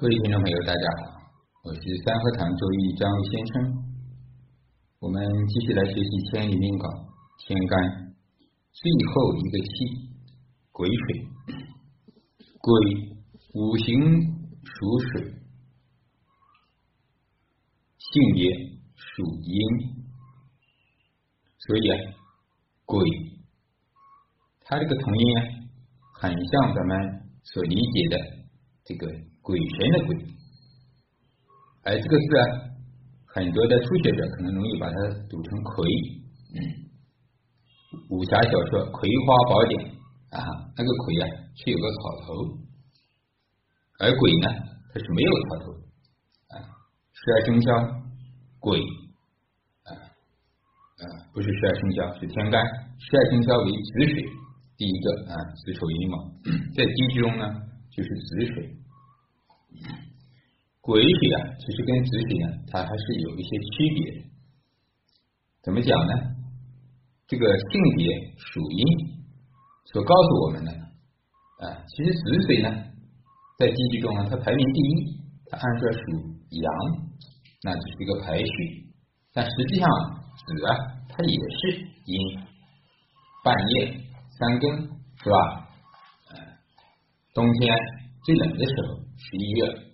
各位听众朋友，大家好，我是三合堂周易张先生。我们继续来学习《千里命稿》天干。最后一个气癸水，癸五行属水，性别属阴，所以啊，癸它这个同音啊，很像咱们所理解的这个。鬼神的鬼，而这个字啊，很多的初学者可能容易把它读成葵。武侠小说《葵花宝典》啊，那个葵啊是有个草头，而鬼呢，它是没有草头。啊，十二生肖鬼啊啊，不是十二生肖，是天干。十二生肖为子水，第一个啊，子丑寅卯，在地之中呢，就是子水。癸水啊，其实跟子水呢，它还是有一些区别。怎么讲呢？这个性别属阴，所告诉我们的啊，其实子水呢，在地支中呢，它排名第一，它按说属阳，那只是一个排序。但实际上子啊，它也是阴，半夜三更是吧？冬天最冷的时候，十一月。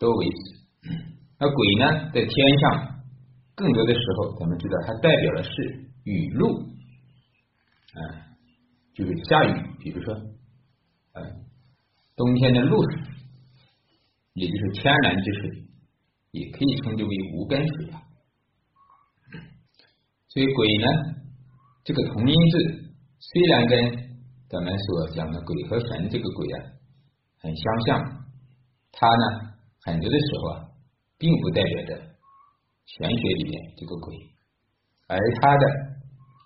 都为止，那鬼呢，在天上更多的时候，咱们知道它代表的是雨露，啊，就是下雨，比如说，啊，冬天的露水，也就是天然之水，也可以称之为无根水啊。所以鬼呢，这个同音字虽然跟咱们所讲的鬼和神这个鬼啊很相像，它呢。很多的时候啊，并不代表着玄学里面这个鬼，而它的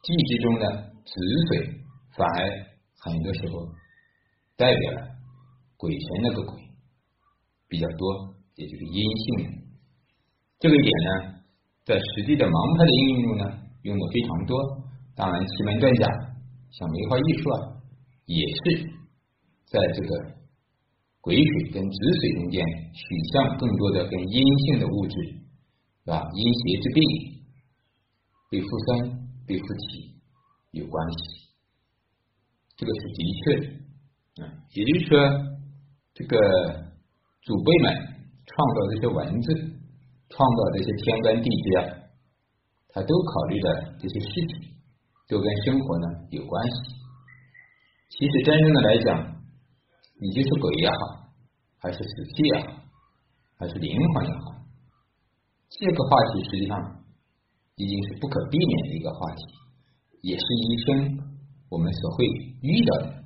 地支中的子水反而很多时候代表了鬼神那个鬼比较多，也就是阴性的。这个点呢，在实际的盲派的应用中呢，用的非常多。当然，奇门遁甲像梅花易数啊，也是在这个。癸水跟子水中间取向更多的跟阴性的物质，是吧？阴邪之病，被附身、被附体有关系，这个是的确的。啊，也就是说，这个祖辈们创造这些文字，创造这些天干地支啊，他都考虑的这些事情，都跟生活呢有关系。其实真正的来讲。你就是鬼也好，还是死气也好，还是灵魂也好，这个话题实际上已经是不可避免的一个话题，也是一生我们所会遇到的，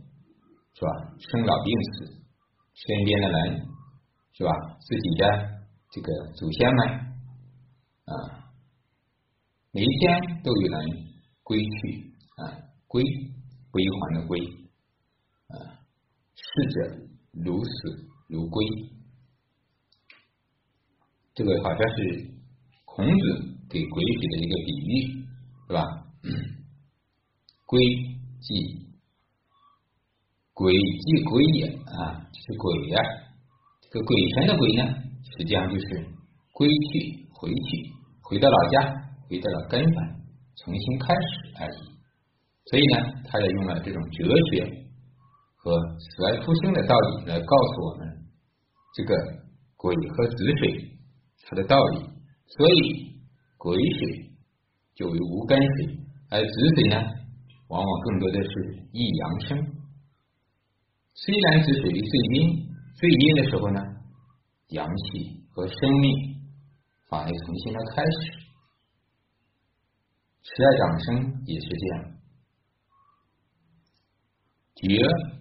是吧？生老病死，身边的人，是吧？自己的这个祖先们啊，每一天都有人归去啊，归归还的归。逝者如死如归，这个好像是孔子给鬼水的一个比喻，是吧？归即鬼即归也啊，就是鬼呀。这个鬼神的鬼呢，实际上就是归去、回去、回到老家、回到了根本，重新开始而已。所以呢，他也用了这种哲学。和死而复生的道理来告诉我们，这个鬼和子水它的道理。所以鬼水就为无根水，而子水呢，往往更多的是易阳生。虽然子水最阴，最阴的时候呢，阳气和生命反而重新的开始。十二长生也是这样，绝。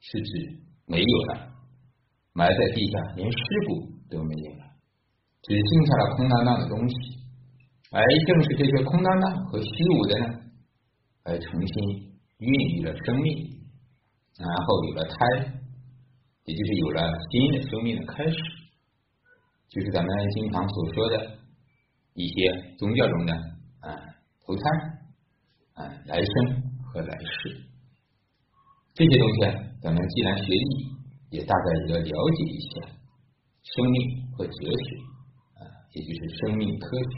是指没有了，埋在地下，连尸骨都没有了，只剩下了空荡荡的东西。而正是这些空荡荡和虚无的呢，而重新孕育了生命，然后有了胎，也就是有了新的生命的开始，就是咱们经常所说的一些宗教中的啊投胎啊来生和来世这些东西啊。咱们既然学艺，也大概也要了解一下。生命和哲学啊，也就是生命科学。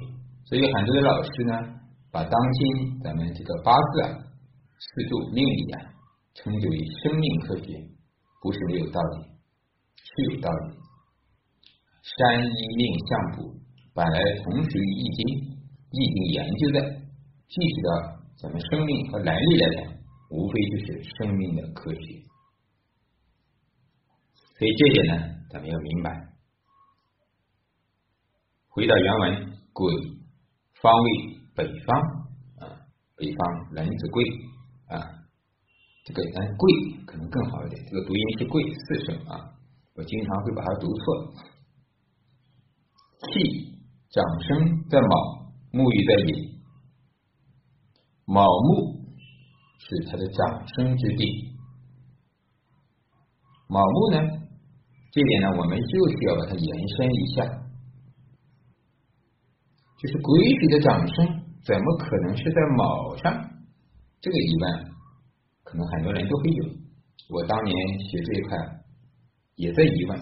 所以很多的老师呢，把当今咱们这个八字啊、四柱命理啊，称之为生命科学，不是没有道理，是有道理。山医命相卜本来同属于易经，易经研究的，具体到咱们生命和来历来讲，无非就是生命的科学。所以这点呢，咱们要明白。回到原文，鬼方位北方啊，北方人子贵啊，这个嗯贵可能更好一点，这个读音是贵四声啊，我经常会把它读错。气长生在卯，木鱼在寅，卯木是它的长生之地。卯木呢，这点呢，我们就需要把它延伸一下，就是癸水的掌声怎么可能是在卯上？这个疑问可能很多人都会有。我当年学这一块也在疑问，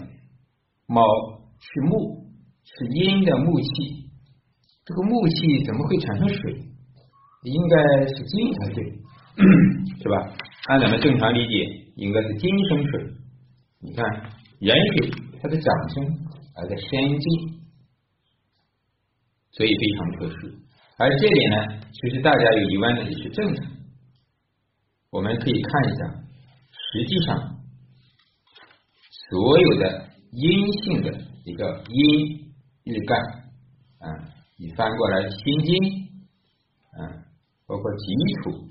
卯是木。是阴的木气，这个木气怎么会产生水？应该是金才对，是吧？按咱们正常理解，应该是金生水。你看，壬水它的长生而在先金，所以非常特殊。而这点呢，其实大家有疑问的也是正常。我们可以看一下，实际上所有的阴性的一个阴。日干，啊，你翻过来辛金，啊，包括己土，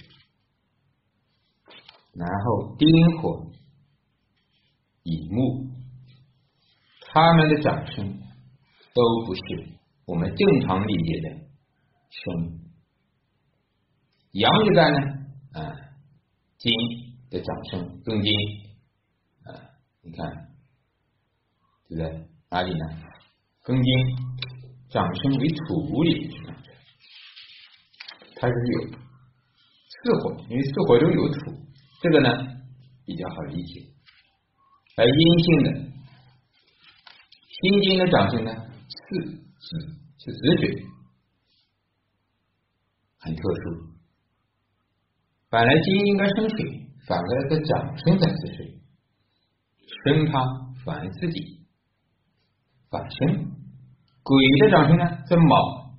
然后丁火、乙木，他们的长生都不是我们正常理解的生。阳日干呢，啊，金的长生更金，啊，你看，对不对？哪里呢？庚金长生为土里，它是有四火，因为四火中有土，这个呢比较好理解。而阴性的辛金的长生呢，是子是子水，很特殊。本来金应该生水，反过来在长生在子水，生它反而自己反生。鬼的长生呢，在卯，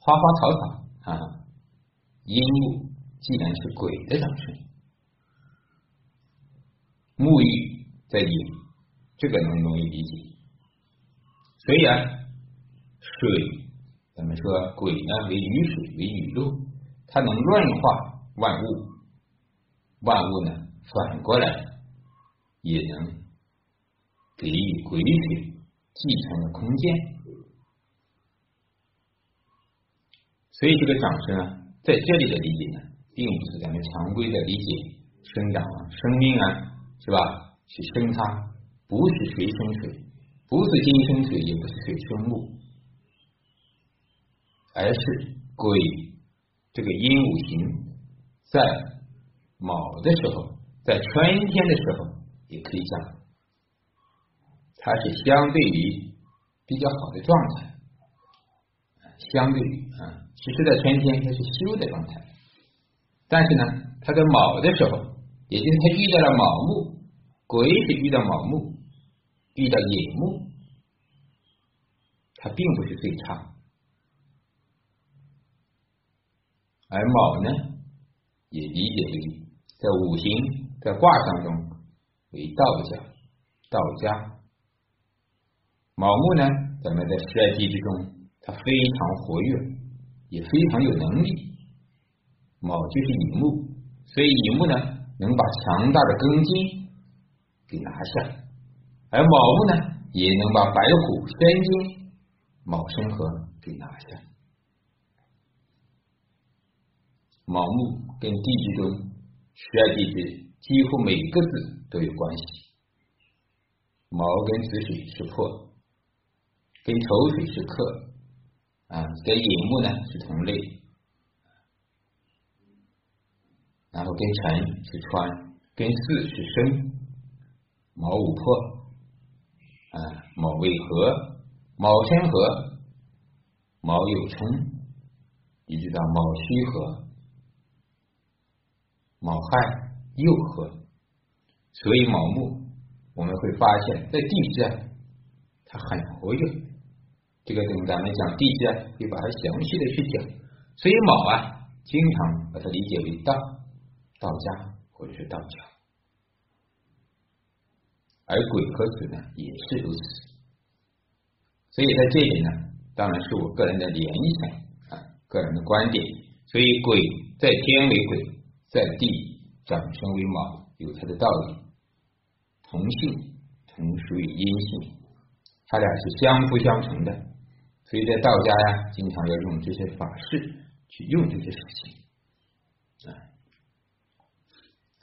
花花草草啊，阴木既然是鬼的长生，木玉在阴，这个能容易理解。所以啊，水，咱们说鬼呢为雨水为雨露，它能润化万物，万物呢反过来也能给予鬼水。继承的空间，所以这个掌声啊，在这里的理解呢，并不是咱们常规的理解生长啊、生命啊，是吧？去生它，不是水生水，不是金生水，也不是水生木，而是癸这个阴五行在卯的时候，在春天的时候，也可以讲。它是相对于比较好的状态，相对于啊，其实，在春天它是休的状态，但是呢，它在卯的时候，也就是它遇到了卯木，癸是遇到卯木，遇到寅木，它并不是最差，而卯呢，也理解为在五行在卦象中为道家，道家。卯木呢，咱们在十二地支中，它非常活跃，也非常有能力。卯就是乙木，所以乙木呢，能把强大的庚金给拿下，而卯木呢，也能把白虎申金、卯申合给拿下。卯木跟地支中十二地支几乎每个字都有关系，卯跟子水是破。跟丑水是克啊，跟寅木呢是同类，然后跟辰是穿，跟巳是生，卯午破，啊，卯未合，卯申合，卯酉冲，一直到卯戌合，卯亥又合，所以卯木我们会发现，在地支啊，它很活跃。这个等咱们讲地支啊，会把它详细的去讲。所以卯啊，经常把它理解为道，道家或者是道教。而鬼和子呢，也是如此。所以在这里呢，当然是我个人的联想啊，个人的观点。所以鬼在天为鬼，在地长生为卯，有它的道理。同性同属于阴性，它俩是相辅相成的。所以在道家呀，经常要用这些法式去用这些属性。啊，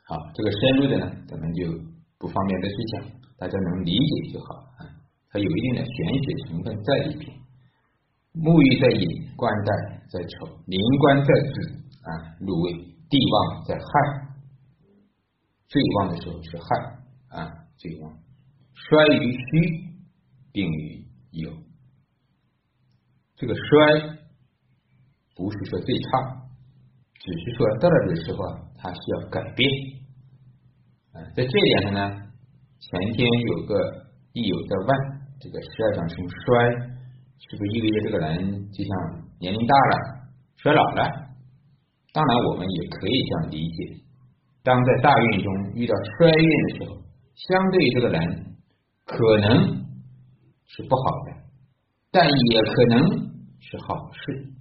好，这个深入的呢，咱们就。不方便再去讲，大家能理解就好啊。它有一定的玄学成分在里边。沐浴在寅，冠带在丑，临官在子啊，入位，地旺在亥，最旺的时候是亥啊，最旺。衰于戌，病于酉。这个衰不是说最差，只是说到了这个时候啊，它需要改变。在这一点上呢，前天有个亦有在问，这个十二长生衰，是不是意味着这个人就像年龄大了、衰老了？当然，我们也可以这样理解。当在大运中遇到衰运的时候，相对这个人可能是不好的，但也可能是好事。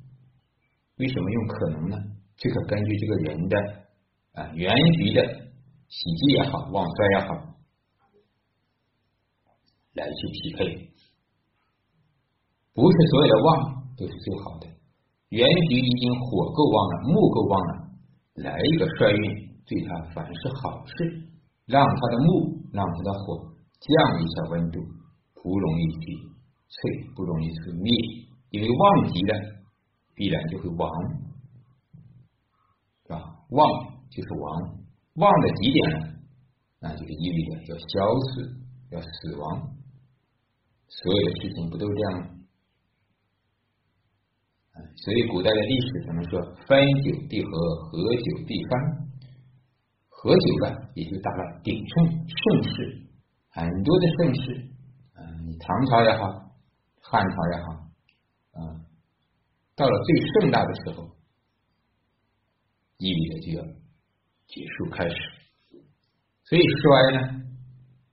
为什么用可能呢？这个根据这个人的啊原局的。喜忌也好，旺衰也好，来去匹配，不是所有的旺都是最好的。原局已经火够旺了，木够旺了，来一个衰运，对他反是好事，让他的木，让他的火降一下温度，不容易去脆，不容易去灭，因为旺极了，必然就会亡，是吧？旺就是亡。旺的极点呢，那就是意味着要消失、要死亡，所有的事情不都这样吗？所以古代的历史怎么说？分久必合，合久必分。合久了，也就达到了鼎盛盛世，很多的盛世，嗯，你唐朝也好，汉朝也好，啊，到了最盛大的时候，意味着就要。结束开始，所以衰呢，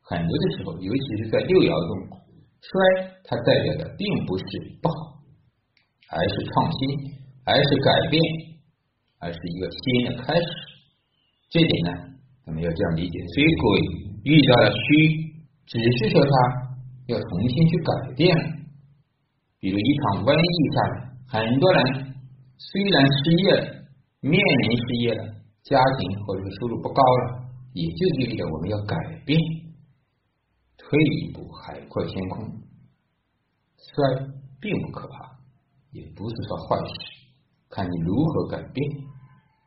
很多的时候，尤其是在六爻中，衰它代表的并不是不好，而是创新，而是改变，而是一个新的开始。这点呢，我们要这样理解。所以鬼遇到了虚，只是说他要重新去改变了。比如一场瘟疫下来，很多人虽然失业了，面临失业了。家庭或者是收入不高了，也就意味着我们要改变，退一步海阔天空。衰并不可怕，也不是说坏事，看你如何改变。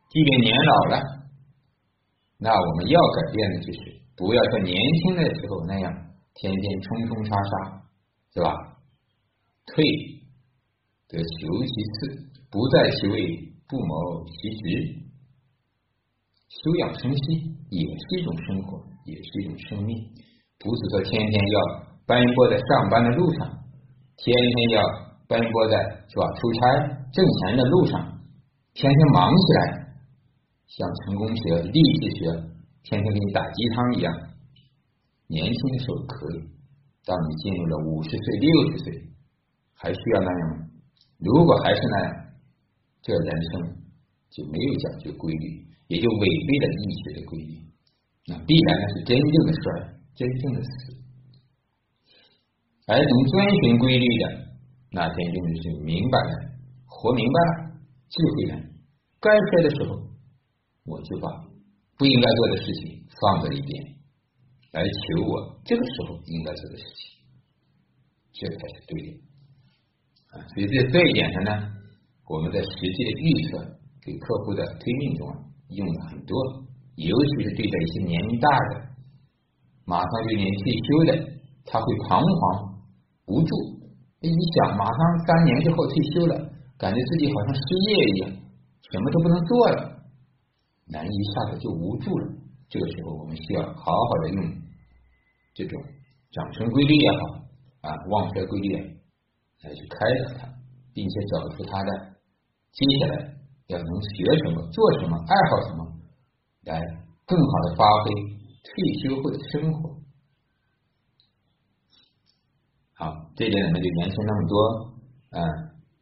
即便年老了，那我们要改变的就是不要像年轻的时候那样天天冲冲杀杀，是吧？退则求其次，不再其位，不谋其职。休养生息也是一种生活，也是一种生命，不是说天天要奔波在上班的路上，天天要奔波在是吧出差挣钱的路上，天天忙起来，像成功学、励志学，天天给你打鸡汤一样。年轻的时候可以，当你进入了五十岁、六十岁，还需要那样吗？如果还是那样，这人生就没有讲究规律。也就违背了医学的规律，那必然呢是真正的衰，真正的死。而能遵循规律的，那天真的是明白了，活明白了，智慧了。该衰的时候，我就把不应该做的事情放在一边，来求我这个时候应该做的事情，这才是对的。啊，所以在这一点上呢，我们在实际的预测给客户的推命中啊。用了很多，尤其是对待一些年龄大的、马上就年退休的他会彷徨无助。一想，马上三年之后退休了，感觉自己好像失业一样，什么都不能做了，人一下子就无助了。这个时候，我们需要好好的用这种长生规律也好啊，旺衰规律来去开导他，并且找出他的接下来要能学什么、做什么、爱好什么，来更好的发挥退休后的生活。好，这点我们就延伸那么多，嗯，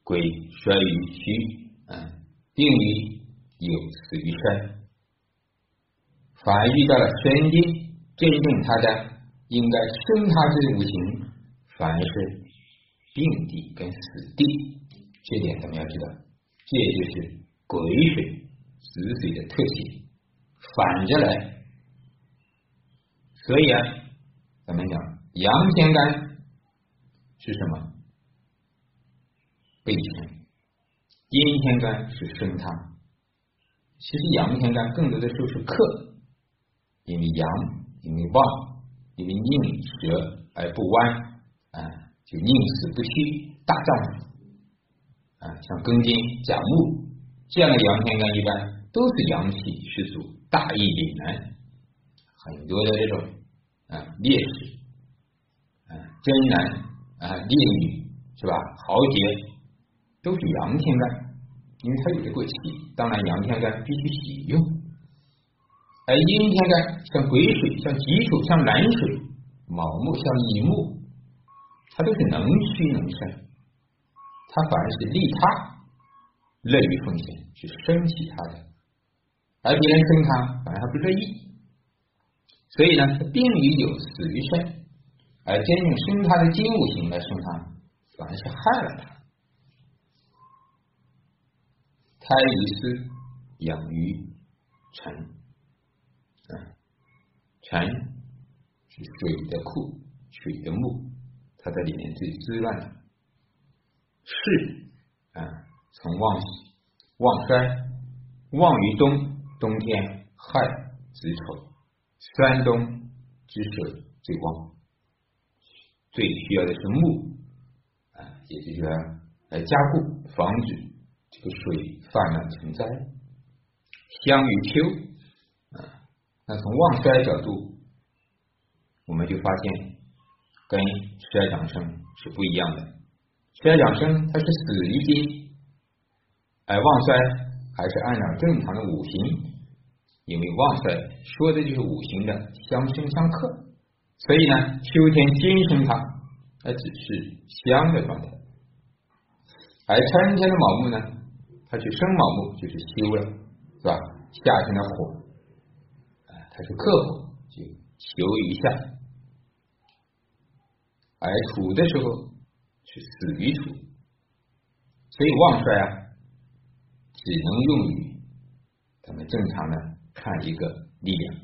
鬼衰于虚，嗯，病于有死于衰。凡遇到了生地，真正他的应该生他之五行，反而是病地跟死地，这点咱们要知道，这就是癸水子水的特性，反着来。所以啊，咱们讲阳天干是什么？背生，阴天干是生他。其实阳天干更多的时候是克。因为阳，因为旺，因为宁折而不弯，啊，就宁死不屈，大丈夫，啊，像庚金、甲木这样的阳天干，一般都是阳气十足、大义凛然，很多的这种啊烈士，啊真男啊烈女是吧？豪杰都是阳天干，因为他有这个气，当然阳天干必须喜用。而阴天干像癸水、像己土、像壬水、卯木、像乙木，它都是能屈能伸，它反而是利他，乐于奉献，去升起他的，而别人生他反而还不乐意，所以呢，他病于有，死于身，而兼用生他的金五行来生他，反而是害了他。胎于斯，养于辰。辰是水的库，水的木，它在里面最滋润的。是啊，从旺旺衰，旺于冬，冬天亥子丑，山东之水最旺，最需要的是木啊，也就是说来加固，防止这个水泛滥成灾。相于秋啊。那从旺衰角度，我们就发现跟衰长生是不一样的。衰长生它是死于金，而旺衰还是按照正常的五行，因为旺衰说的就是五行的相生相克，所以呢，秋天金生它，它只是相的状态，而春天的卯木呢，它去生卯木就是休了，是吧？夏天的火。它是克火，就求一下；而土的时候是死于土，所以旺衰啊，只能用于咱们正常的看一个力量，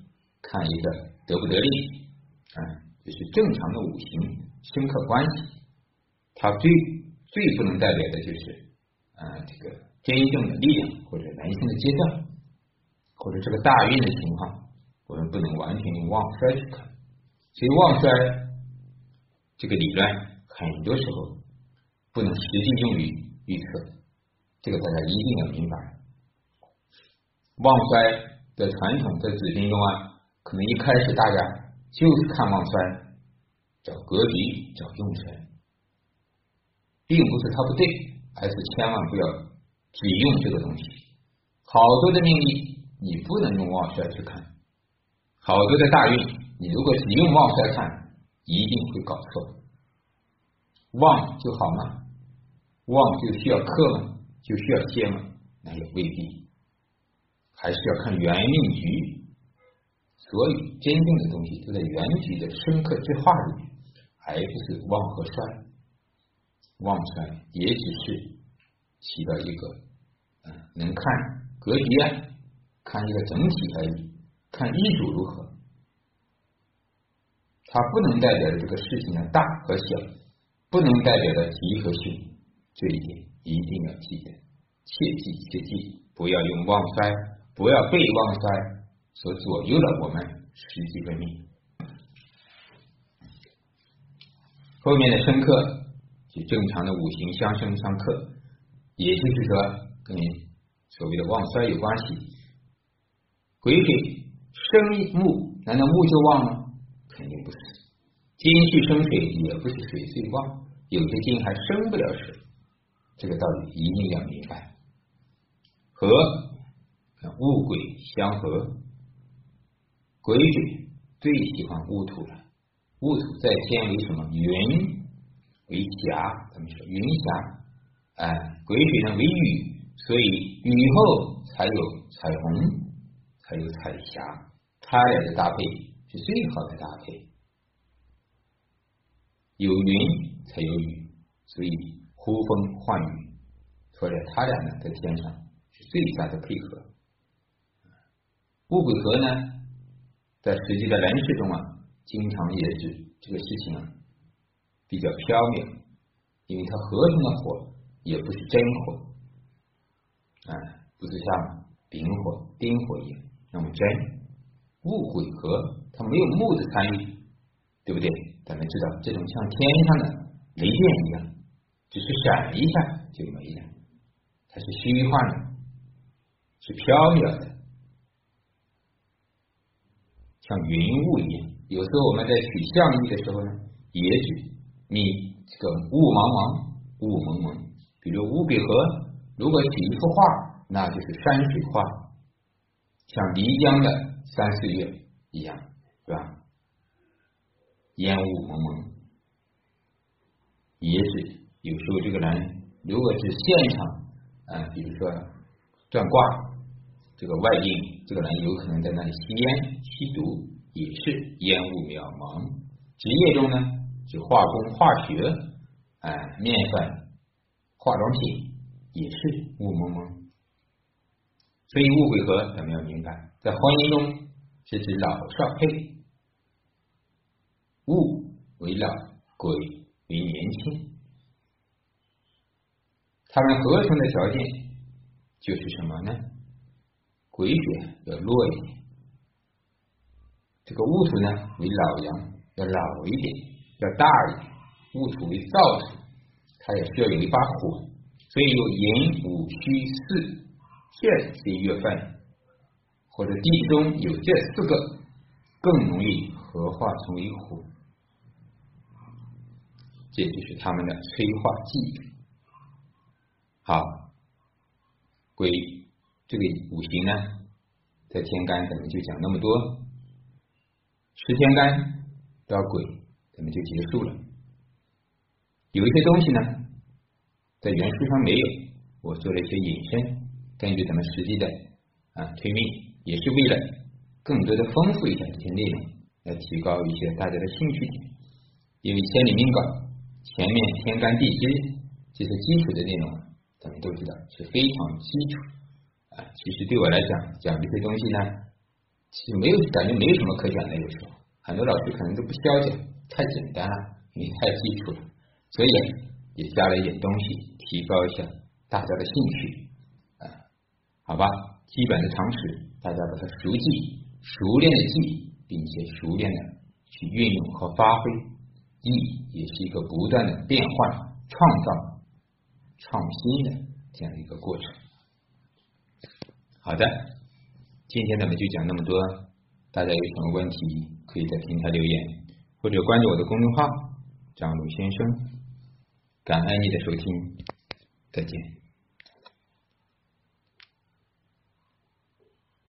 看一个得不得力啊，就是正常的五行生克关系。它最最不能代表的就是啊，这个真正的力量或者人生的阶段，或者这个大运的情况。我们不能完全用旺衰去看，所以旺衰这个理论很多时候不能实际用于预测，这个大家一定要明白。旺衰的传统在子平中啊，可能一开始大家就是看旺衰，找格局，找用神，并不是它不对，而是千万不要只用这个东西。好多的命理你不能用旺衰去看。好多的大运，你如果只用旺衰看，一定会搞错。旺就好吗？旺就需要克吗？就需要泄吗？那也未必，还是要看原命局。所以真正的东西都在原局的深刻之化里面，而不是旺和衰。旺衰也只是起到一个嗯，能看格局啊，看一个整体而已。看一主如何，它不能代表这个事情的大和小，不能代表的吉和凶，这一点一定要记得，切记切记，不要用旺衰，不要被旺衰所左右了我们实际的命。后面的生克就正常的五行相生相克，也就是说跟所谓的旺衰有关系。癸水生木，难道木就旺吗？肯定不是。金去生水，也不是水最旺，有些金还生不了水。这个道理一定要明白。和戊癸相合，癸水最喜欢戊土了。戊土在天为什么？云为霞，咱们说云霞。哎，癸水呢为雨，所以雨后才有彩虹，才有彩霞。它俩的搭配是最好的搭配。有云才有雨，所以呼风唤雨，所以它俩呢在天上是。最佳的配合，戊癸合呢，在实际的人事中啊，经常也是这个事情啊比较飘渺，因为它合成的火也不是真火，啊，不是像丙火、丁火一样那么真。戊癸合，它没有木的参与，对不对？咱们知道，这种像天上的雷电一样，只是闪一下就没了，它是虚幻的。是飘渺的，像云雾一样。有时候我们在取象意的时候呢，也许你这个雾茫茫、雾蒙蒙。比如乌比河，如果取一幅画，那就是山水画，像漓江的三四月一样，是吧？烟雾蒙蒙，也许有时候这个人如果是现场啊，比如说转卦。这个外境，这个人有可能在那里吸烟、吸毒，也是烟雾渺茫。职业中呢，就化工、化学，哎，面粉、化妆品也是雾蒙蒙。所以戊癸合，咱们要明白，在婚姻中是指老少配，物为老，鬼为年轻，他们合成的条件就是什么呢？癸水要弱一点，这个戊土呢为老阳，要老一点，要大一点。戊土为燥土，它也需要有一把火，所以有寅、午、戌、巳这些月份，或者地中有这四个，更容易合化成为火。这就是他们的催化剂。好，鬼。这个五行呢，在天干咱们就讲那么多，十天干到鬼，咱们就结束了。有一些东西呢，在原书上没有，我做了一些引申，根据咱们实际的啊推命，也是为了更多的丰富一下这些内容，来提高一些大家的兴趣点。因为千里命稿前面天干地支这些基础的内容，咱们都知道是非常基础啊。其实对我来讲，讲这些东西呢，其实没有感觉没有什么可讲的。有时候很多老师可能都不需要讲，太简单了，因为太基础了。所以也加了一点东西，提高一下大家的兴趣啊。好吧，基本的常识大家把它熟记、熟练的记，并且熟练的去运用和发挥，记也是一个不断的变换、创造、创新的这样一个过程。好的，今天咱们就讲那么多。大家有什么问题，可以在平台留言，或者关注我的公众号“张鲁先生”。感恩你的收听，再见。